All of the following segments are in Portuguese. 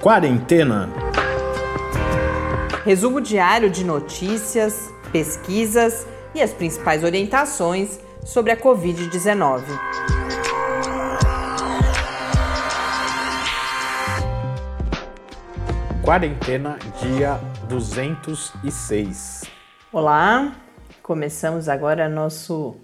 Quarentena. Resumo diário de notícias, pesquisas e as principais orientações sobre a Covid-19. Quarentena, dia 206. Olá, começamos agora nosso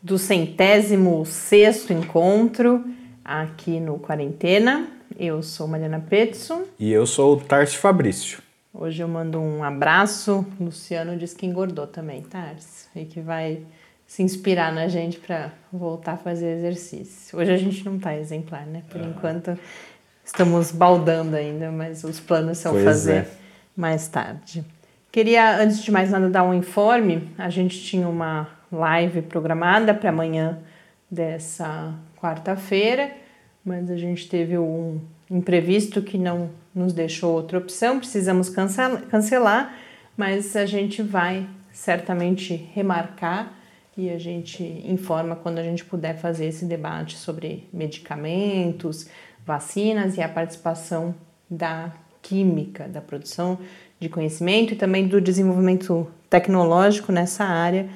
do centésimo sexto encontro aqui no Quarentena. Eu sou Mariana Petson. E eu sou o Tarso Fabrício. Hoje eu mando um abraço. Luciano diz que engordou também, Tarso, e que vai se inspirar na gente para voltar a fazer exercício. Hoje a gente não está exemplar, né? Por enquanto estamos baldando ainda, mas os planos são pois fazer é. mais tarde. Queria, antes de mais nada, dar um informe. A gente tinha uma live programada para amanhã dessa quarta-feira mas a gente teve um imprevisto que não nos deixou outra opção, precisamos cancelar, mas a gente vai certamente remarcar e a gente informa quando a gente puder fazer esse debate sobre medicamentos, vacinas e a participação da química, da produção de conhecimento e também do desenvolvimento tecnológico nessa área,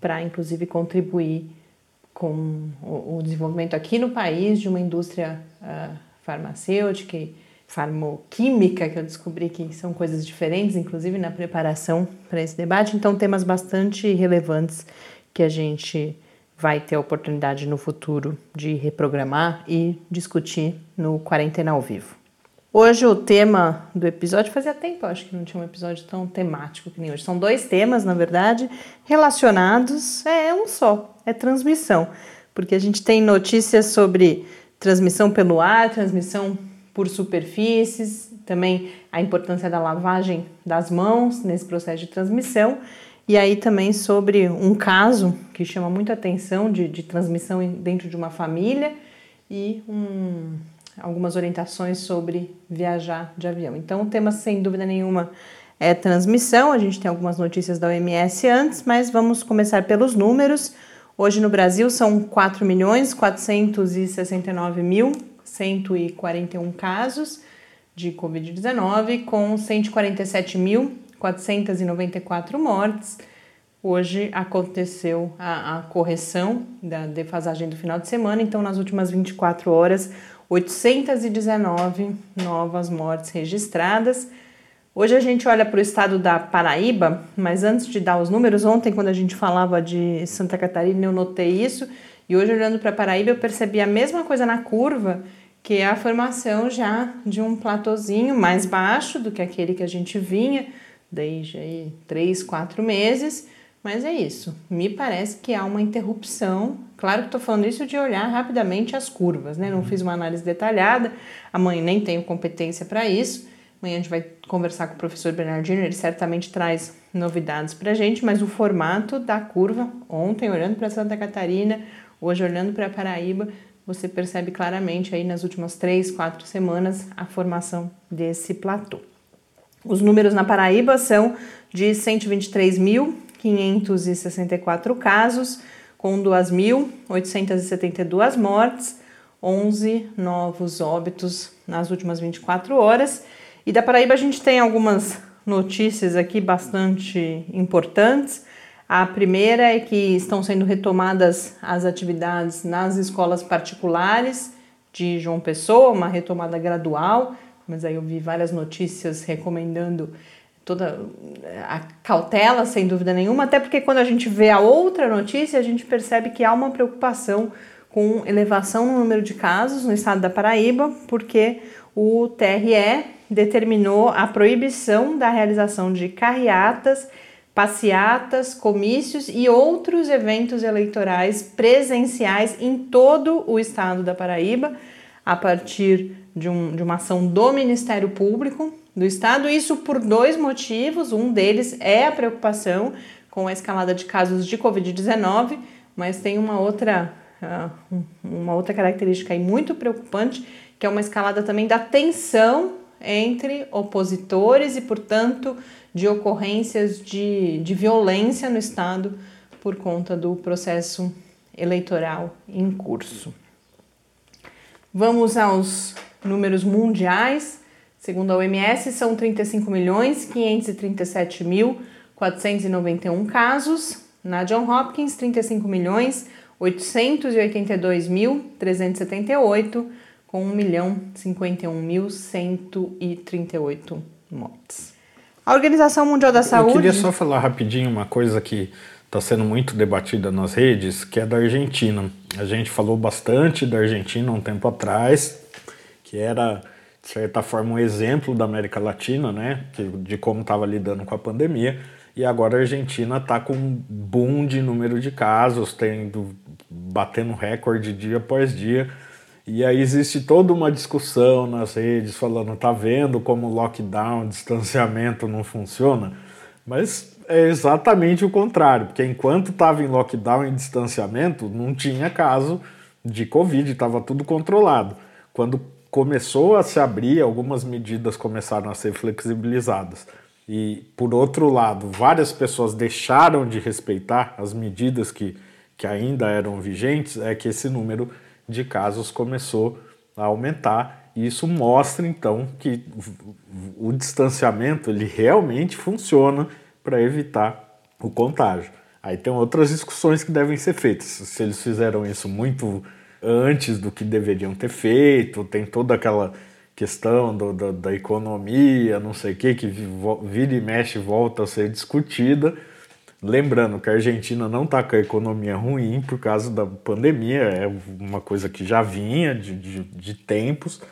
para inclusive contribuir com o, desenvolvimento aqui no país de uma indústria uh, farmacêutica e farmoquímica, que eu descobri que são coisas diferentes, inclusive na preparação para esse debate. Então, temas bastante relevantes que a gente vai ter a oportunidade no futuro de reprogramar e discutir no Quarentena ao Vivo. Hoje o tema do episódio, fazia tempo, acho que não tinha um episódio tão temático que nem hoje. São dois temas, na verdade, relacionados, é um só, é transmissão. Porque a gente tem notícias sobre transmissão pelo ar, transmissão por superfícies, também a importância da lavagem das mãos nesse processo de transmissão, e aí também sobre um caso que chama muita atenção de, de transmissão dentro de uma família e um algumas orientações sobre viajar de avião. Então, o tema, sem dúvida nenhuma, é transmissão. A gente tem algumas notícias da OMS antes, mas vamos começar pelos números. Hoje no Brasil são 4 milhões 469 mil 141 casos de Covid-19, com 147.494 mortes. Hoje aconteceu a, a, correção da defasagem do final de semana, então nas últimas 24 horas 819 novas mortes registradas. Hoje a gente olha para o estado da Paraíba, mas antes de dar os números, ontem, quando a gente falava de Santa Catarina, eu notei isso, e hoje, olhando para Paraíba, eu percebi a mesma coisa na curva, que é a formação já de um platôzinho mais baixo do que aquele que a gente vinha desde aí três, quatro meses, mas é isso. Me parece que há uma interrupção Claro que estou falando isso de olhar rapidamente as curvas, né? Não fiz uma análise detalhada, amanhã nem tenho competência para isso. Amanhã a gente vai conversar com o professor Bernardino, ele certamente traz novidades para a gente, mas o formato da curva, ontem olhando para Santa Catarina, hoje olhando para Paraíba, você percebe claramente aí nas últimas três, quatro semanas a formação desse platô. Os números na Paraíba são de 123.564 casos, com 2.872 mortes, 11 novos óbitos nas últimas 24 horas. E da Paraíba a gente tem algumas notícias aqui bastante importantes. A primeira é que estão sendo retomadas as atividades nas escolas particulares de João Pessoa, uma retomada gradual, mas aí eu vi várias notícias recomendando toda a cautela, sem dúvida nenhuma, até porque quando a gente vê a outra notícia, a gente percebe que há uma preocupação com elevação no número de casos no estado da Paraíba, porque o TRE determinou a proibição da realização de carreatas, passeatas, comícios e outros eventos eleitorais presenciais em todo o estado da Paraíba, a partir de, um, de uma ação do Ministério Público do Estado. Isso por dois motivos. Um deles é a preocupação com a escalada de casos de Covid-19, mas tem uma outra, uh, uma outra característica aí muito preocupante, que é uma escalada também da tensão entre opositores e, portanto, de ocorrências de, de violência no Estado por conta do processo eleitoral em curso. Vamos aos números mundiais. Segundo a OMS, são 35 milhões 537 mil 491 casos. Na John Hopkins, 35 milhões 882 mil 378 com 1 milhão 51 mil 138 mortes. A Organização Mundial da Saúde. Eu queria só falar rapidinho uma coisa que está sendo muito debatida nas redes, que é da Argentina. A gente falou bastante da Argentina um tempo atrás, que era de certa forma, um exemplo da América Latina, né, de como estava lidando com a pandemia. E agora a Argentina está com um boom de número de casos, tendo, batendo recorde dia após dia. E aí existe toda uma discussão nas redes falando, tá vendo como lockdown, distanciamento não funciona? Mas é exatamente o contrário, porque enquanto estava em lockdown e distanciamento, não tinha caso de Covid, estava tudo controlado. Quando começou a se abrir, algumas medidas começaram a ser flexibilizadas. E, por outro lado, várias pessoas deixaram de respeitar as medidas que, que ainda eram vigentes, é que esse número de casos começou a aumentar. E isso mostra, então, que o distanciamento ele realmente funciona para evitar o contágio. Aí tem outras discussões que devem ser feitas. Se eles fizeram isso muito antes do que deveriam ter feito, tem toda aquela questão do, do, da economia, não sei o que, que vira e mexe volta a ser discutida. Lembrando que a Argentina não está com a economia ruim por causa da pandemia, é uma coisa que já vinha de, de, de tempos.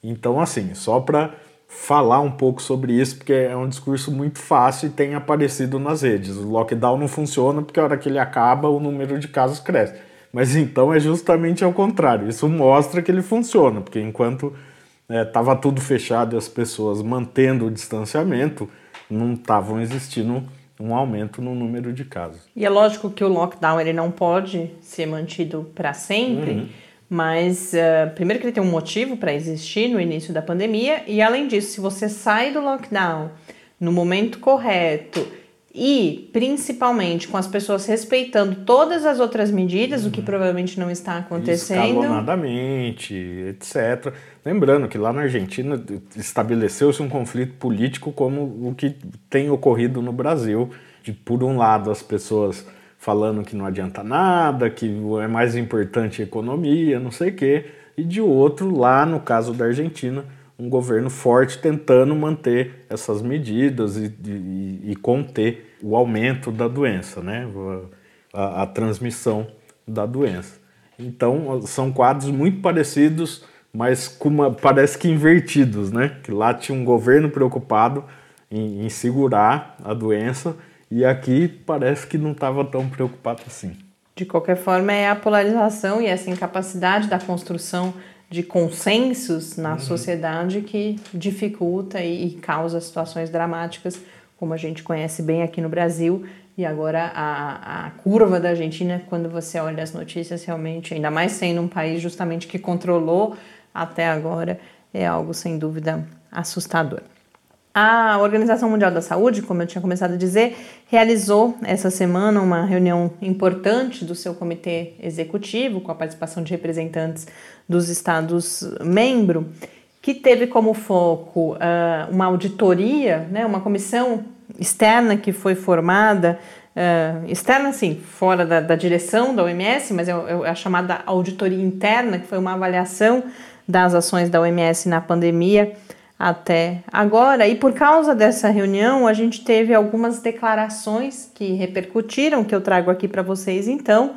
Então, assim, só para falar um pouco sobre isso, porque é um discurso muito fácil e tem aparecido nas redes. O lockdown não funciona porque a hora que ele acaba, o número de casos cresce. Mas então é justamente ao contrário. Isso mostra que ele funciona, porque enquanto estava é, tudo fechado e as pessoas mantendo o distanciamento, não estavam existindo um aumento no número de casos. E é lógico que o lockdown ele não pode ser mantido para sempre, uhum. mas uh, primeiro que ele tem um motivo para existir no início da pandemia e além disso, se você sai do lockdown no momento correto e principalmente com as pessoas respeitando todas as outras medidas, uhum. o que uhum. provavelmente não está acontecendo. Escalonadamente, etc. Lembrando que lá na Argentina estabeleceu-se um conflito político como o que tem ocorrido no Brasil, de por um lado as pessoas falando que não adianta nada, que é mais importante a economia, não sei o quê, e de outro, lá no caso da Argentina, um governo forte tentando manter essas medidas e, e, e conter o aumento da doença, né? a, a transmissão da doença. Então, são quadros muito parecidos, mas com uma, parece que invertidos, né? Que lá tinha um governo preocupado em, em segurar a doença e aqui parece que não estava tão preocupado assim. De qualquer forma, é a polarização e essa incapacidade da construção de consensos na uhum. sociedade que dificulta e, e, causa situações dramáticas, como a gente conhece bem aqui no Brasil. E agora a, a curva da Argentina, quando você olha as notícias, realmente, ainda mais sendo um país justamente que controlou até agora, é algo sem dúvida assustador. A Organização Mundial da Saúde, como eu tinha começado a dizer, realizou essa semana uma reunião importante do seu comitê executivo, com a participação de representantes dos Estados-membros, que teve como foco uh, uma auditoria, né, uma comissão externa que foi formada, uh, externa, sim, fora da, da, direção da OMS, mas é, é a chamada auditoria interna, que foi uma avaliação das ações da OMS na pandemia até agora. E por causa dessa reunião, a gente teve algumas declarações que repercutiram, que eu trago aqui para vocês então.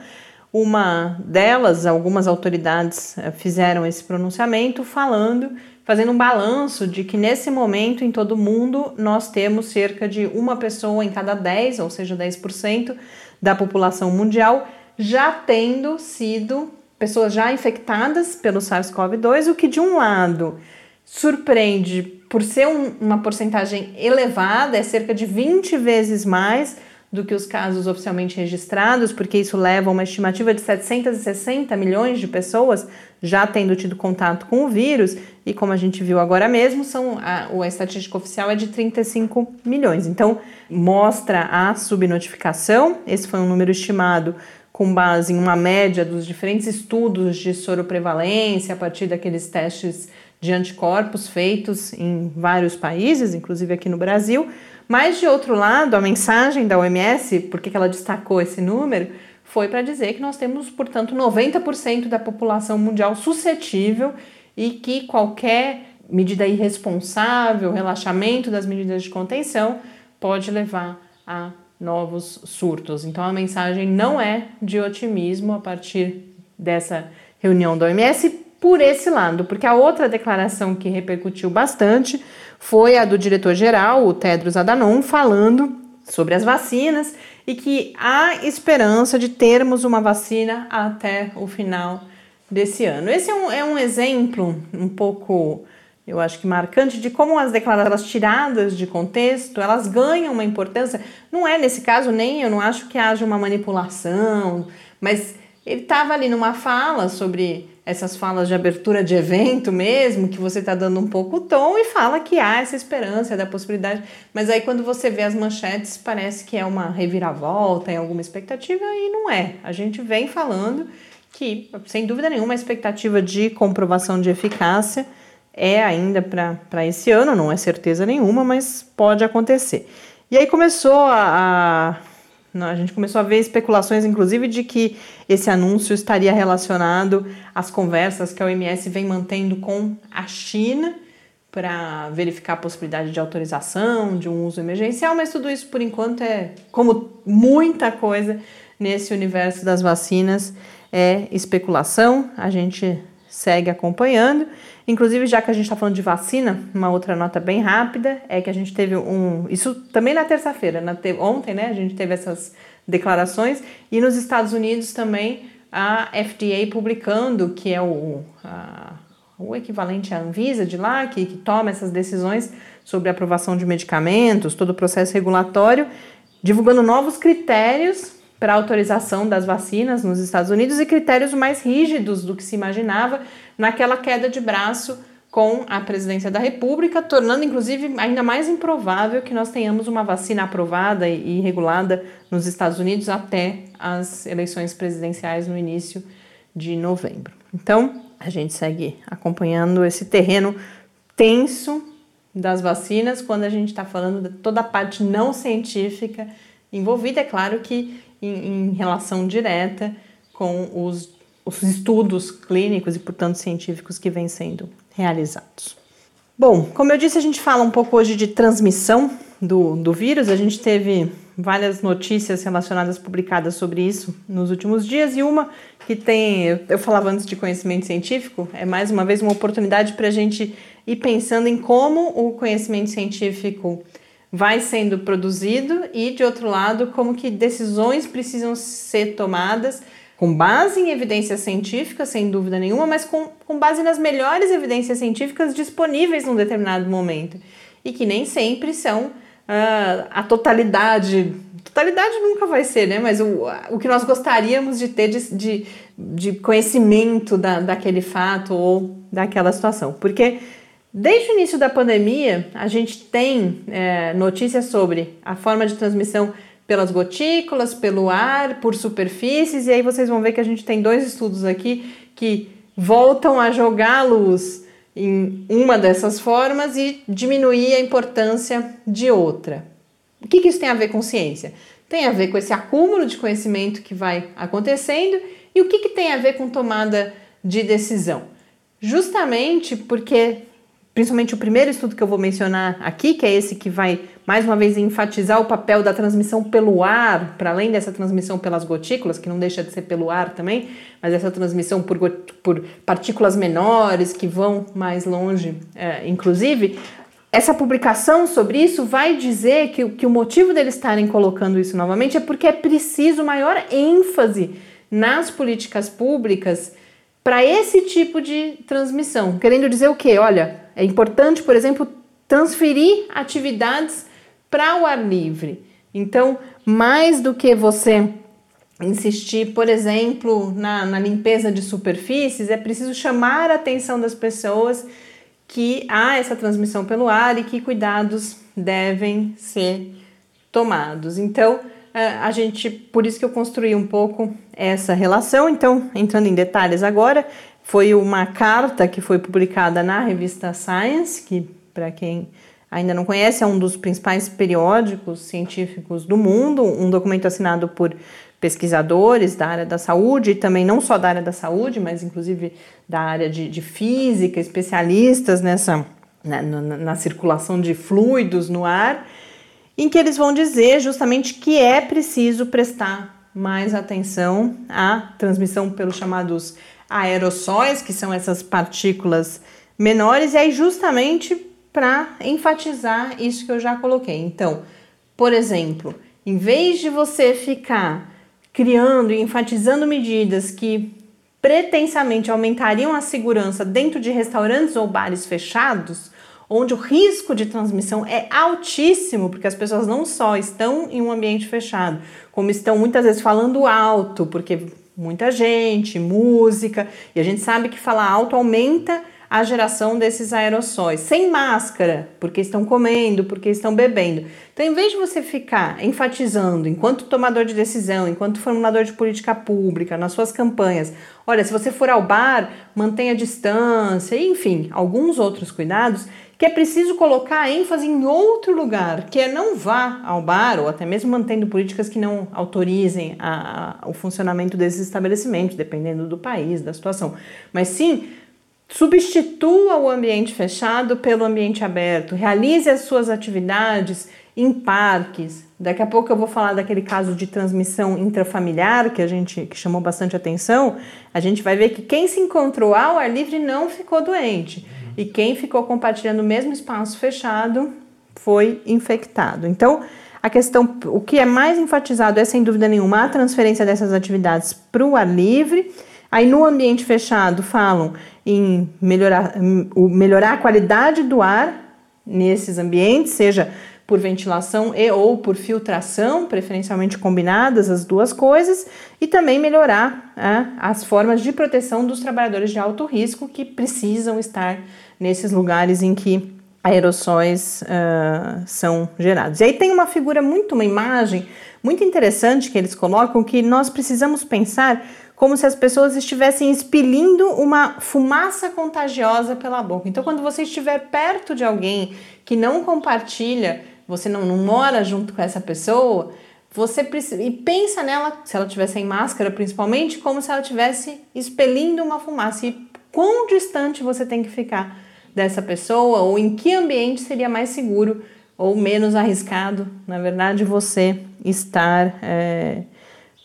Uma delas, algumas autoridades eh, fizeram esse pronunciamento falando, fazendo um balanço de que nesse momento em todo o mundo nós temos cerca de uma pessoa em cada 10, ou seja, 10% da população mundial já tendo sido pessoas já infectadas pelo SARS-CoV-2, o que de um lado surpreende por ser um, uma porcentagem elevada, é cerca de 20 vezes mais do que os casos oficialmente registrados, porque isso leva a uma estimativa de 760 milhões de pessoas já tendo tido contato com o vírus, e como a gente viu agora mesmo, são a, a estatística oficial é de 35 milhões. Então, mostra a subnotificação, esse foi um número estimado com base em uma média dos diferentes estudos de soroprevalência a partir daqueles testes de anticorpos feitos em vários países, inclusive aqui no Brasil. Mas, de outro lado, a mensagem da OMS, por que ela destacou esse número, foi para dizer que nós temos, portanto, 90% da população mundial suscetível e que qualquer medida irresponsável, relaxamento das medidas de contenção, pode levar a novos surtos. Então a mensagem não é de otimismo a partir dessa reunião da OMS por esse lado, porque a outra declaração que repercutiu bastante foi a do diretor-geral, o Tedros Adhanom, falando sobre as vacinas e que há esperança de termos uma vacina até o final desse ano. Esse é um, é um exemplo um pouco eu acho que marcante de como as declarações tiradas de contexto, elas ganham uma importância. Não é nesse caso nem, eu não acho que haja uma manipulação, mas ele estava ali numa fala sobre essas falas de abertura de evento mesmo, que você está dando um pouco o tom e fala que há essa esperança da possibilidade. Mas aí quando você vê as manchetes, parece que é uma reviravolta em alguma expectativa e não é. A gente vem falando que, sem dúvida nenhuma, a expectativa de comprovação de eficácia é ainda para esse ano, não é certeza nenhuma, mas pode acontecer. E aí começou a, a, a gente começou a ver especulações, inclusive, de que esse anúncio estaria relacionado às conversas que a OMS vem mantendo com a China para verificar a possibilidade de autorização de um uso emergencial, mas tudo isso por enquanto é como muita coisa nesse universo das vacinas é especulação. A gente segue acompanhando. Inclusive, já que a gente está falando de vacina, uma outra nota bem rápida é que a gente teve um. Isso também na terça-feira, ontem, né? A gente teve essas declarações, e nos Estados Unidos também a FDA publicando, que é o, a, o equivalente à Anvisa de lá, que, que toma essas decisões sobre aprovação de medicamentos, todo o processo regulatório, divulgando novos critérios para autorização das vacinas nos Estados Unidos e critérios mais rígidos do que se imaginava naquela queda de braço com a presidência da República, tornando inclusive ainda mais improvável que nós tenhamos uma vacina aprovada e regulada nos Estados Unidos até as eleições presidenciais no início de novembro. Então, a gente segue acompanhando esse terreno tenso das vacinas quando a gente está falando de toda a parte não científica envolvida. É claro que em, em relação direta com os, os estudos clínicos e, portanto, científicos que vêm sendo realizados. Bom, como eu disse, a gente fala um pouco hoje de transmissão do, do vírus. A gente teve várias notícias relacionadas publicadas sobre isso nos últimos dias e uma que tem, eu, falava antes de conhecimento científico, é mais uma vez uma oportunidade para a gente ir pensando em como o conhecimento científico vai sendo produzido e, de outro lado, como que decisões precisam ser tomadas com base em evidências científicas, sem dúvida nenhuma, mas com, com base nas melhores evidências científicas disponíveis num determinado momento e que nem sempre são uh, a totalidade. Totalidade nunca vai ser, né? Mas o, o que nós gostaríamos de ter de, de, de conhecimento da, daquele fato ou daquela situação. Porque Desde o início da pandemia, a gente tem é, notícias sobre a forma de transmissão pelas gotículas, pelo ar, por superfícies, e aí vocês vão ver que a gente tem dois estudos aqui que voltam a jogar luz em uma dessas formas e diminuir a importância de outra. O que, que isso tem a ver com ciência? Tem a ver com esse acúmulo de conhecimento que vai acontecendo e o que, que tem a ver com tomada de decisão? Justamente porque principalmente o primeiro estudo que eu vou mencionar aqui, que é esse que vai mais uma vez enfatizar o papel da transmissão pelo ar, para além dessa transmissão pelas gotículas, que não deixa de ser pelo ar também, mas essa transmissão por, por partículas menores que vão mais longe, é, inclusive. Essa publicação sobre isso vai dizer que, que o motivo deles estarem colocando isso novamente é porque é preciso maior ênfase nas políticas públicas para esse tipo de transmissão. Querendo dizer o quê? Olha, é importante, por exemplo, transferir atividades para o ar livre. Então, mais do que você insistir, por exemplo, na, na limpeza de superfícies, é preciso chamar a atenção das pessoas que há essa transmissão pelo ar e que cuidados devem ser tomados. Então, a gente, por isso que eu construí um pouco essa relação. Então, entrando em detalhes agora, foi uma carta que foi publicada na revista Science, que para quem ainda não conhece, é um dos principais periódicos científicos do mundo, um documento assinado por pesquisadores da área da saúde, e também não só da área da saúde, mas inclusive da área de, de física, especialistas nessa na, na, na circulação de fluidos no ar em que eles vão dizer justamente que é preciso prestar mais atenção à transmissão pelos chamados aerossóis, que são essas partículas menores, e aí justamente para enfatizar isso que eu já coloquei. Então, por exemplo, em vez de você ficar criando e enfatizando medidas que pretensamente aumentariam a segurança dentro de restaurantes ou bares fechados, onde o risco de transmissão é altíssimo, porque as pessoas não só estão em um ambiente fechado, como estão muitas vezes falando alto, porque muita gente, música, e a gente sabe que falar alto aumenta a geração desses aerossóis, sem máscara, porque estão comendo, porque estão bebendo. Então, em vez de você ficar enfatizando, enquanto tomador de decisão, enquanto formulador de política pública, nas suas campanhas, olha, se você for ao bar, mantenha distância, enfim, alguns outros cuidados, que é preciso colocar ênfase em outro lugar, que é não vá ao bar, ou até mesmo mantendo políticas que não autorizem a, a, o funcionamento desses estabelecimentos, dependendo do país, da situação, mas sim substitua o ambiente fechado pelo ambiente aberto, realize as suas atividades em parques. Daqui a pouco eu vou falar daquele caso de transmissão intrafamiliar que a gente que chamou bastante atenção. A gente vai ver que quem se encontrou ao ar livre não ficou doente e quem ficou compartilhando o mesmo espaço fechado foi infectado. Então, a questão, o que é mais enfatizado é sem dúvida nenhuma a transferência dessas atividades para o ar livre. Aí no ambiente fechado falam em melhorar, melhorar a qualidade do ar nesses ambientes, seja por ventilação e ou por filtração, preferencialmente combinadas as duas coisas, e também melhorar é, as formas de proteção dos trabalhadores de alto risco que precisam estar nesses lugares em que aerossóis uh, são gerados. E aí tem uma figura muito, uma imagem muito interessante que eles colocam que nós precisamos pensar como se as pessoas estivessem expelindo uma fumaça contagiosa pela boca. Então, quando você estiver perto de alguém que não compartilha, você não, não mora junto com essa pessoa, você precisa, e pensa nela, se ela estiver sem máscara principalmente, como se ela estivesse expelindo uma fumaça. E quão distante você tem que ficar dessa pessoa, ou em que ambiente seria mais seguro ou menos arriscado, na verdade, você estar é,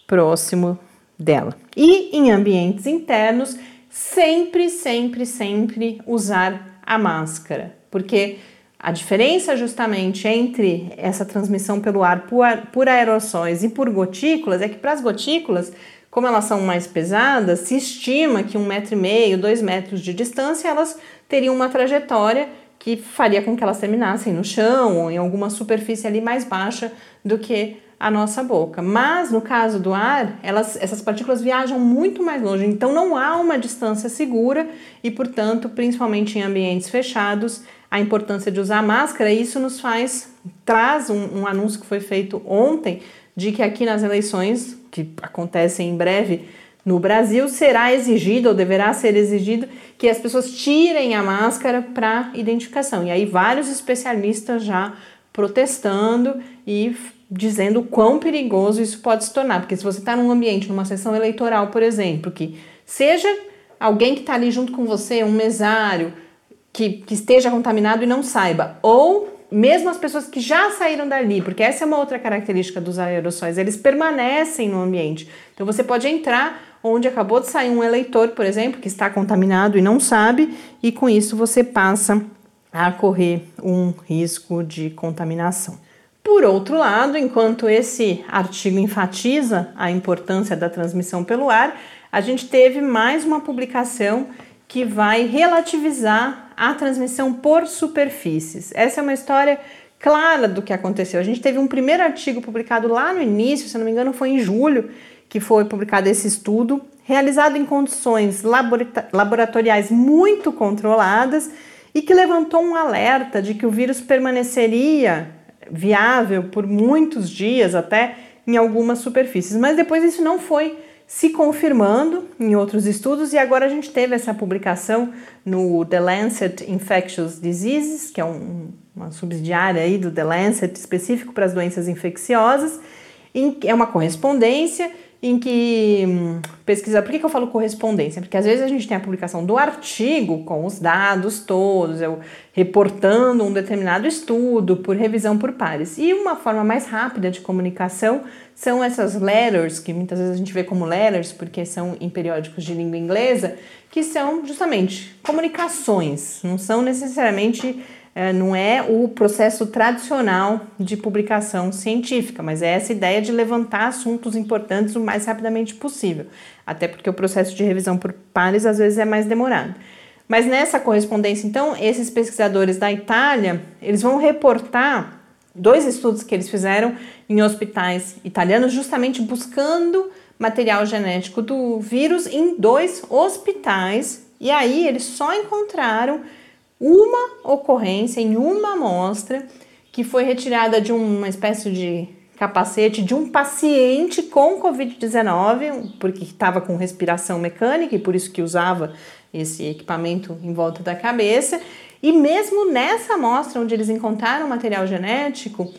próximo dela. E em ambientes internos, sempre, sempre, sempre usar a máscara, porque a diferença justamente entre essa transmissão pelo ar por, por aerossóis e por gotículas é que para as gotículas, como elas são mais pesadas, se estima que um metro e meio, dois metros de distância, elas teriam uma trajetória que faria com que elas terminassem no chão ou em alguma superfície ali mais baixa do que a nossa boca. Mas no caso do ar, elas, essas partículas viajam muito mais longe, então não há uma distância segura e, portanto, principalmente em ambientes fechados, a importância de usar máscara. E isso nos faz traz um, um anúncio que foi feito ontem de que aqui nas eleições que acontecem em breve no Brasil será exigido ou deverá ser exigido que as pessoas tirem a máscara para identificação. E aí vários especialistas já protestando e dizendo quão perigoso isso pode se tornar. Porque se você está num ambiente, numa sessão eleitoral, por exemplo, que seja alguém que está ali junto com você, um mesário, que, que esteja contaminado e não saiba, ou mesmo as pessoas que já saíram dali, porque essa é uma outra característica dos aerossóis, eles permanecem no ambiente. Então você pode entrar onde acabou de sair um eleitor, por exemplo, que está contaminado e não sabe, e com isso você passa a correr um risco de contaminação. Por outro lado, enquanto esse artigo enfatiza a importância da transmissão pelo ar, a gente teve mais uma publicação que vai relativizar a transmissão por superfícies. Essa é uma história clara do que aconteceu. A gente teve um primeiro artigo publicado lá no início, se não me engano, foi em julho que foi publicado esse estudo, realizado em condições laboratoriais muito controladas e que levantou um alerta de que o vírus permaneceria viável por muitos dias, até em algumas superfícies, mas depois isso não foi se confirmando em outros estudos e agora a gente teve essa publicação no The Lancet Infectious Diseases, que é um, uma subsidiária aí do The Lancet específico para as doenças infecciosas, em, é uma correspondência em que hum, pesquisa. Por que, que, eu falo correspondência? Porque às vezes a gente tem a publicação do artigo com os dados todos, eu reportando um determinado estudo por revisão por pares. E uma forma mais rápida de comunicação são essas letters, que muitas vezes a gente vê como letters, porque são em periódicos de língua inglesa, que são justamente comunicações, não são necessariamente não é o processo tradicional de publicação científica, mas é essa ideia de levantar assuntos importantes o mais rapidamente possível, até porque o processo de revisão por pares às vezes é mais demorado. Mas nessa correspondência, então, esses pesquisadores da Itália, eles vão reportar dois estudos que eles fizeram em hospitais italianos, justamente buscando material genético do vírus em dois hospitais, e aí eles só encontraram uma ocorrência em uma amostra que foi retirada de uma espécie de capacete de um paciente com Covid-19, porque estava com respiração mecânica e por isso que usava esse equipamento em volta da cabeça. E mesmo nessa amostra onde eles encontraram material genético,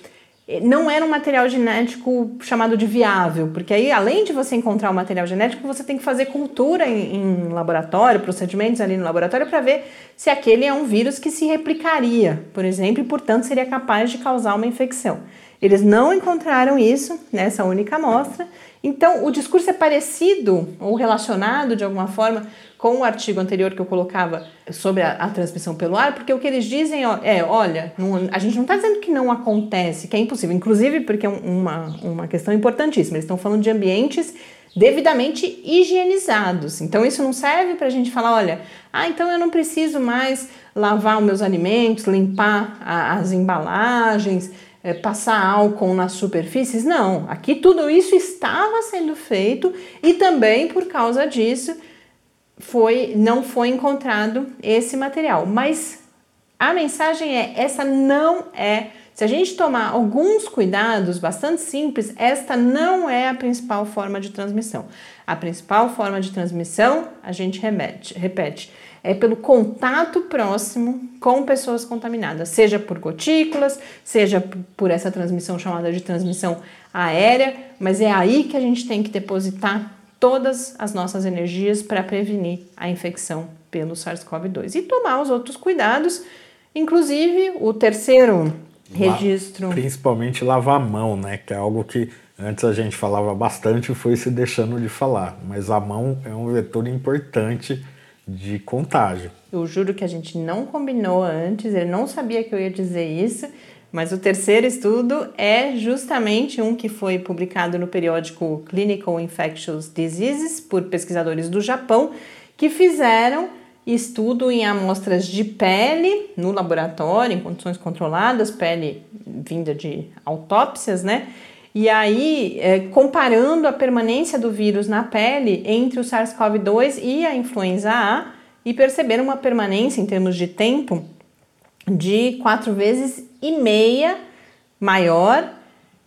não era um material genético chamado de viável, porque aí, além de você encontrar o material genético, você tem que fazer cultura em, em laboratório, procedimentos ali no laboratório, para ver se aquele é um vírus que se replicaria, por exemplo, e portanto seria capaz de causar uma infecção. Eles não encontraram isso nessa única amostra, então o discurso é parecido ou relacionado de alguma forma com o artigo anterior que eu colocava sobre a, a transmissão pelo ar, porque o que eles dizem é: olha, não, a gente não está dizendo que não acontece, que é impossível, inclusive porque é uma, uma questão importantíssima. Eles estão falando de ambientes devidamente higienizados. Então isso não serve para a gente falar, olha, ah, então eu não preciso mais lavar os meus alimentos, limpar a, as embalagens, é, passar álcool nas superfícies. Não, aqui tudo isso estava sendo feito e também por causa disso foi não foi encontrado esse material. Mas a mensagem é: essa não é. Se a gente tomar alguns cuidados bastante simples, esta não é a principal forma de transmissão. A principal forma de transmissão, a gente remete, repete, é pelo contato próximo com pessoas contaminadas, seja por gotículas, seja por essa transmissão chamada de transmissão aérea, mas é aí que a gente tem que depositar todas as nossas energias para prevenir a infecção pelo SARS-CoV-2 e tomar os outros cuidados, inclusive o terceiro registro. Principalmente lavar a mão, né? Que é algo que antes a gente falava bastante e foi se deixando de falar. Mas a mão é um vetor importante de contágio. Eu juro que a gente não combinou antes, ele não sabia que eu ia dizer isso. Mas o terceiro estudo é justamente um que foi publicado no periódico Clinical Infectious Diseases por pesquisadores do Japão que fizeram estudo em amostras de pele no laboratório, em condições controladas, pele vinda de autópsias, né? E aí, é, comparando a permanência do vírus na pele entre o SARS-CoV-2 e a influenza A, e perceberam uma permanência em termos de tempo de quatro vezes e meia maior.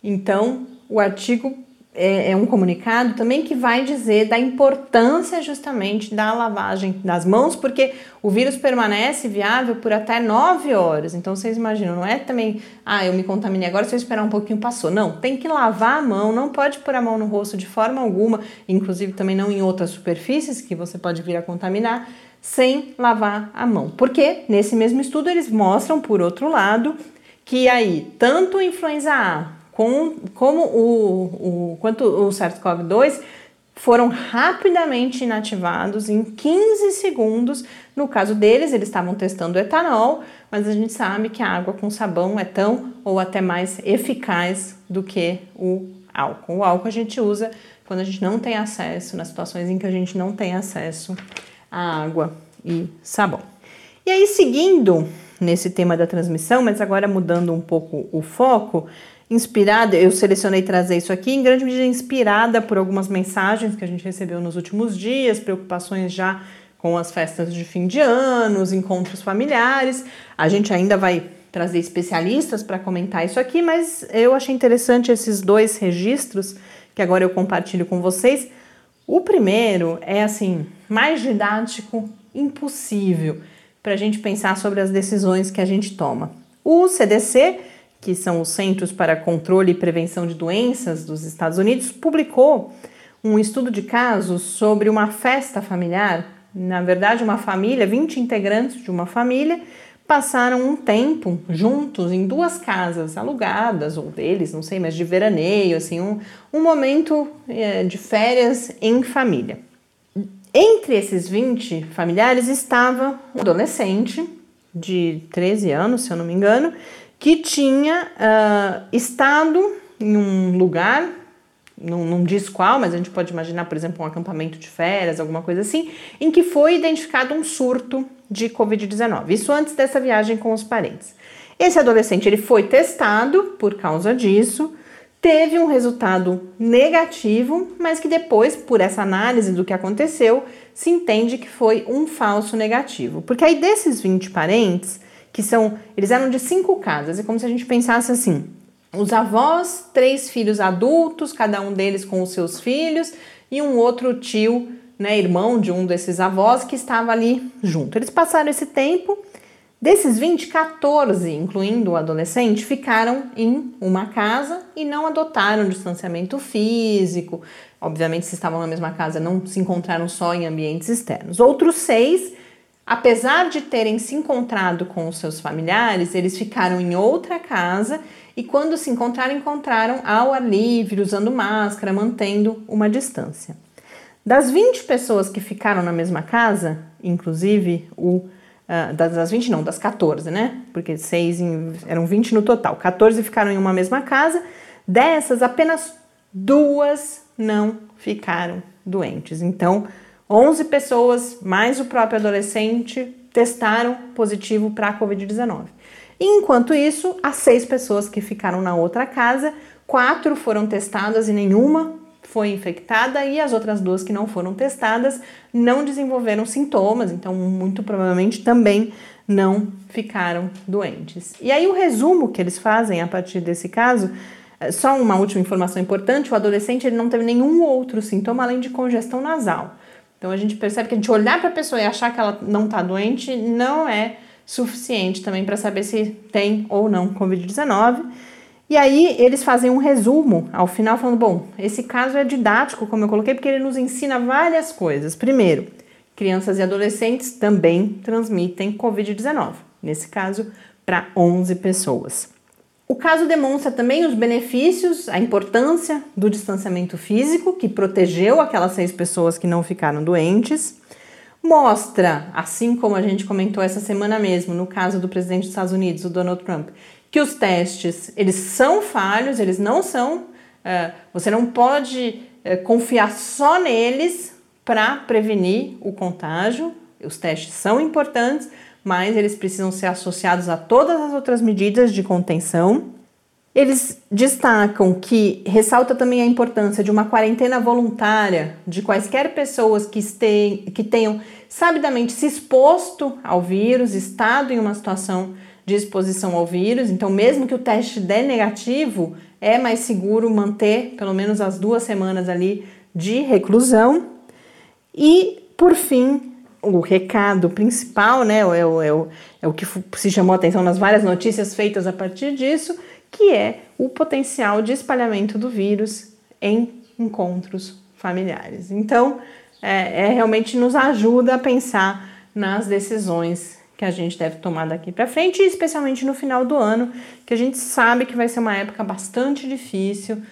Então, o artigo é, é, um comunicado também que vai dizer da importância justamente da lavagem das mãos, porque o vírus permanece viável por até 9 horas. Então vocês imaginam, não é também, ah, eu me contaminei agora, se eu esperar um pouquinho passou. Não, tem que lavar a mão, não pode pôr a mão no rosto de forma alguma, inclusive também não em outras superfícies que você pode vir a contaminar sem lavar a mão. Porque nesse mesmo estudo eles mostram, por outro lado, que aí tanto influenza A com, como o, o quanto o SARS-CoV-2 foram rapidamente inativados em 15 segundos. No caso deles, eles estavam testando etanol, mas a gente sabe que a água com sabão é tão ou até mais eficaz do que o álcool. O álcool a gente usa quando a gente não tem acesso, nas situações em que a gente não tem acesso à água e sabão. E aí, seguindo nesse tema da transmissão, mas agora mudando um pouco o foco, inspirada, eu selecionei trazer isso aqui, em grande medida inspirada por algumas mensagens que a gente recebeu nos últimos dias, preocupações já com as festas de fim de ano, os encontros familiares. A gente ainda vai trazer especialistas para comentar isso aqui, mas eu achei interessante esses dois registros que agora eu compartilho com vocês. O primeiro é assim, mais didático impossível para a gente pensar sobre as decisões que a gente toma. O CDC, que são os Centros para Controle e Prevenção de Doenças dos Estados Unidos, publicou um estudo de casos sobre uma festa familiar. Na verdade, uma família, 20 integrantes de uma família, passaram um tempo juntos em duas casas alugadas, ou deles, não sei, mas de veraneio, assim, um, um momento é, de férias em família. Entre esses 20 familiares estava um adolescente de 13 anos, se eu não me engano, que tinha uh, estado em um lugar não, não diz qual, mas a gente pode imaginar, por exemplo, um acampamento de férias, alguma coisa assim, em que foi identificado um surto de Covid-19. Isso antes dessa viagem com os parentes. Esse adolescente ele foi testado por causa disso, teve um resultado negativo, mas que depois, por essa análise do que aconteceu, se entende que foi um falso negativo. Porque aí desses 20 parentes, que são, eles eram de cinco casas, é como se a gente pensasse assim: os avós, três filhos adultos, cada um deles com os seus filhos, e um outro tio, né, irmão de um desses avós, que estava ali junto. Eles passaram esse tempo. Desses 20, 14, incluindo o adolescente, ficaram em uma casa e não adotaram distanciamento físico. Obviamente, se estavam na mesma casa, não se encontraram só em ambientes externos. Outros seis, apesar de terem se encontrado com os seus familiares, eles ficaram em outra casa e quando se encontraram, encontraram ao ar livre, usando máscara, mantendo uma distância. Das 20 pessoas que ficaram na mesma casa, inclusive o Uh, das, das 20 não, das 14, né? Porque seis em, eram 20 no total. 14 ficaram em uma mesma casa. Dessas, apenas duas não ficaram doentes. Então, 11 pessoas, mais o próprio adolescente, testaram positivo para a Covid-19. Enquanto isso, as seis pessoas que ficaram na outra casa, quatro foram testadas e nenhuma foi infectada e as outras duas que não foram testadas não desenvolveram sintomas, então muito provavelmente também não ficaram doentes. E aí o resumo que eles fazem a partir desse caso, é só uma última informação importante, o adolescente ele não teve nenhum outro sintoma além de congestão nasal. Então a gente percebe que a gente olhar para a pessoa e achar que ela não está doente não é suficiente também para saber se tem ou não Covid-19. E aí eles fazem um resumo ao final falando, bom, esse caso é didático, como eu coloquei, porque ele nos ensina várias coisas. Primeiro, crianças e adolescentes também transmitem Covid-19, nesse caso para 11 pessoas. O caso demonstra também os benefícios, a importância do distanciamento físico, que protegeu aquelas seis pessoas que não ficaram doentes mostra, assim como a gente comentou essa semana mesmo, no caso do presidente dos Estados Unidos, o Donald Trump, que os testes eles são falhos, eles não são. Uh, você não pode uh, confiar só neles para prevenir o contágio. Os testes são importantes, mas eles precisam ser associados a todas as outras medidas de contenção. Eles destacam que ressalta também a importância de uma quarentena voluntária de quaisquer pessoas que, este, que tenham sabidamente se exposto ao vírus, estado em uma situação de exposição ao vírus. Então, mesmo que o teste dê negativo, é mais seguro manter pelo menos as duas semanas ali de reclusão. E, por fim, o recado principal, né, é o, é o, é o que se chamou atenção nas várias notícias feitas a partir disso que é o potencial de espalhamento do vírus em encontros familiares. Então, é, é realmente nos ajuda a pensar nas decisões que a gente deve tomar daqui para frente, especialmente no final do ano, que a gente sabe que vai ser uma época bastante difícil,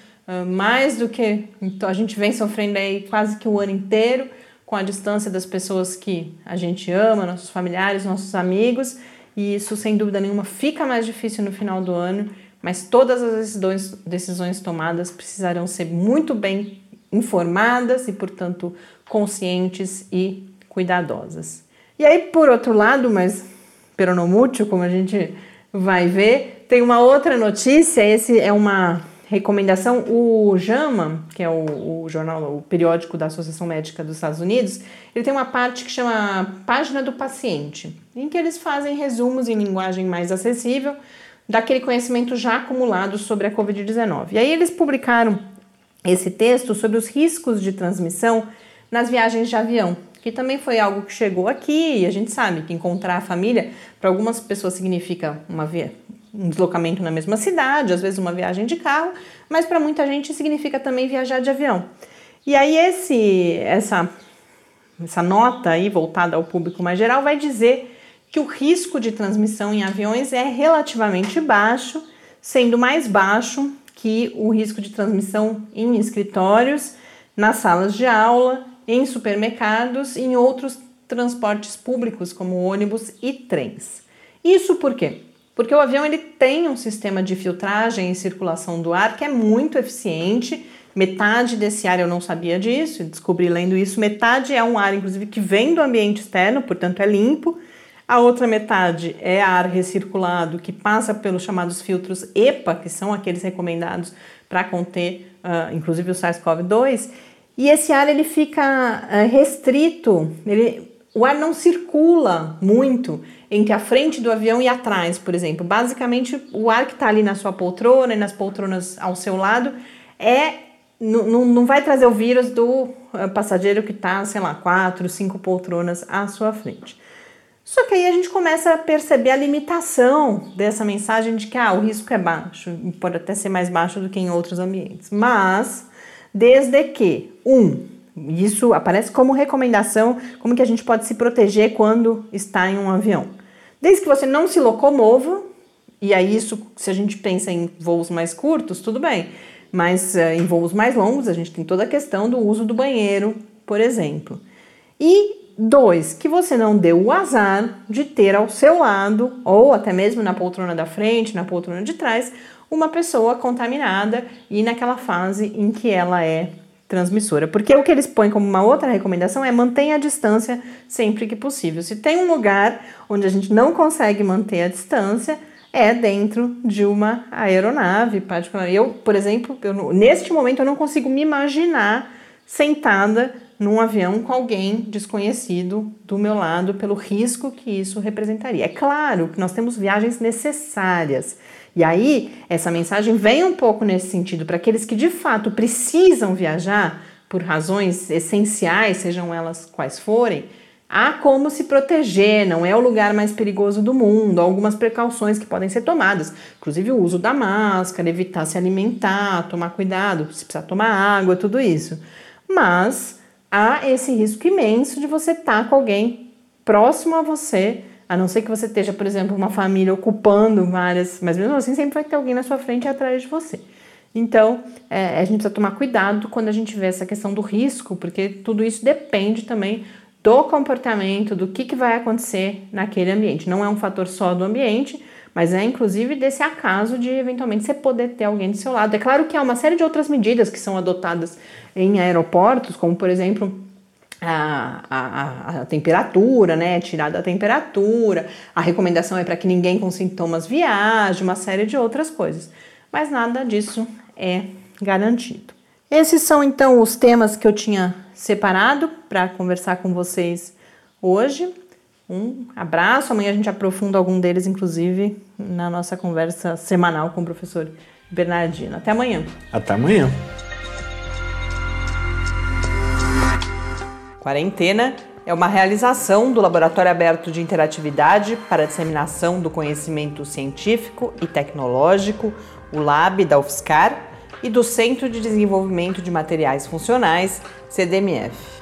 mais do que então, a gente vem sofrendo aí quase que o ano inteiro com a distância das pessoas que a gente ama, nossos familiares, nossos amigos, e isso sem dúvida nenhuma fica mais difícil no final do ano mas todas as decisões, tomadas precisarão ser muito bem informadas e, portanto, conscientes e cuidadosas. E aí, por outro lado, mas peronomútil, como a gente vai ver, tem uma outra notícia, esse é uma recomendação, o JAMA, que é o, o, jornal, o periódico da Associação Médica dos Estados Unidos, ele tem uma parte que chama Página do Paciente, em que eles fazem resumos em linguagem mais acessível daquele conhecimento já acumulado sobre a Covid-19. E aí eles publicaram esse texto sobre os riscos de transmissão nas viagens de avião, que também foi algo que chegou aqui e a gente sabe que encontrar a família para algumas pessoas significa uma via, um deslocamento na mesma cidade, às vezes uma viagem de carro, mas para muita gente significa também viajar de avião. E aí esse essa essa nota aí voltada ao público mais geral vai dizer que o risco de transmissão em aviões é relativamente baixo, sendo mais baixo que o risco de transmissão em escritórios, nas salas de aula, em supermercados e em outros transportes públicos como ônibus e trens. Isso por quê? Porque o avião ele tem um sistema de filtragem e circulação do ar que é muito eficiente. Metade desse ar eu não sabia disso, descobri lendo isso. Metade é um ar, inclusive, que vem do ambiente externo, portanto é limpo. A outra metade é ar recirculado que passa pelos chamados filtros EPA, que são aqueles recomendados para conter, uh, inclusive, o SARS-CoV-2. E esse ar ele fica uh, restrito, ele, o ar não circula muito entre a frente do avião e atrás, por exemplo. Basicamente, o ar que está ali na sua poltrona e nas poltronas ao seu lado é não, vai trazer o vírus do uh, passageiro que está, sei lá, quatro, cinco poltronas à sua frente. Só que aí a gente começa a perceber a limitação dessa mensagem de que ah, o risco é baixo, pode até ser mais baixo do que em outros ambientes. Mas, desde que, um, isso aparece como recomendação, como que a gente pode se proteger quando está em um avião. Desde que você não se locomova, e aí isso, se a gente pensa em voos mais curtos, tudo bem. Mas uh, em voos mais longos, a gente tem toda a questão do uso do banheiro, por exemplo. E Dois, que você não deu o azar de ter ao seu lado, ou até mesmo na poltrona da frente, na poltrona de trás, uma pessoa contaminada e naquela fase em que ela é transmissora. Porque o que eles põem como uma outra recomendação é mantenha a distância sempre que possível. Se tem um lugar onde a gente não consegue manter a distância, é dentro de uma aeronave particular. Eu, por exemplo, eu, neste momento eu não consigo me imaginar sentada num avião com alguém desconhecido do meu lado pelo risco que isso representaria. É claro que nós temos viagens necessárias. E aí, essa mensagem vem um pouco nesse sentido para aqueles que de fato precisam viajar por razões essenciais, sejam elas quais forem, há como se proteger, não é o lugar mais perigoso do mundo, há algumas precauções que podem ser tomadas, inclusive o uso da máscara, evitar se alimentar, tomar cuidado, se precisar tomar água, tudo isso. Mas há esse risco imenso de você estar tá com alguém próximo a você, a não ser que você esteja, por exemplo, uma família ocupando várias, mas mesmo assim sempre vai ter alguém na sua frente e atrás de você. Então, é, a gente precisa tomar cuidado quando a gente vê essa questão do risco, porque tudo isso depende também do comportamento, do que, que vai acontecer naquele ambiente. Não é um fator só do ambiente, mas é inclusive desse acaso de eventualmente você poder ter alguém do seu lado. É claro que há uma série de outras medidas que são adotadas em aeroportos, como por exemplo a, a, a, temperatura, né? Tirar da temperatura. A recomendação é para que ninguém com sintomas viaje, uma série de outras coisas. Mas nada disso é garantido. Esses são então os temas que eu tinha separado para conversar com vocês hoje. Um abraço. Amanhã a gente aprofunda algum deles, inclusive, na nossa conversa semanal com o professor Bernardino. Até amanhã. Até amanhã. Quarentena é uma realização do Laboratório Aberto de Interatividade para a Disseminação do Conhecimento Científico e Tecnológico, o LAB da UFSCar, e do Centro de Desenvolvimento de Materiais Funcionais, CDMF.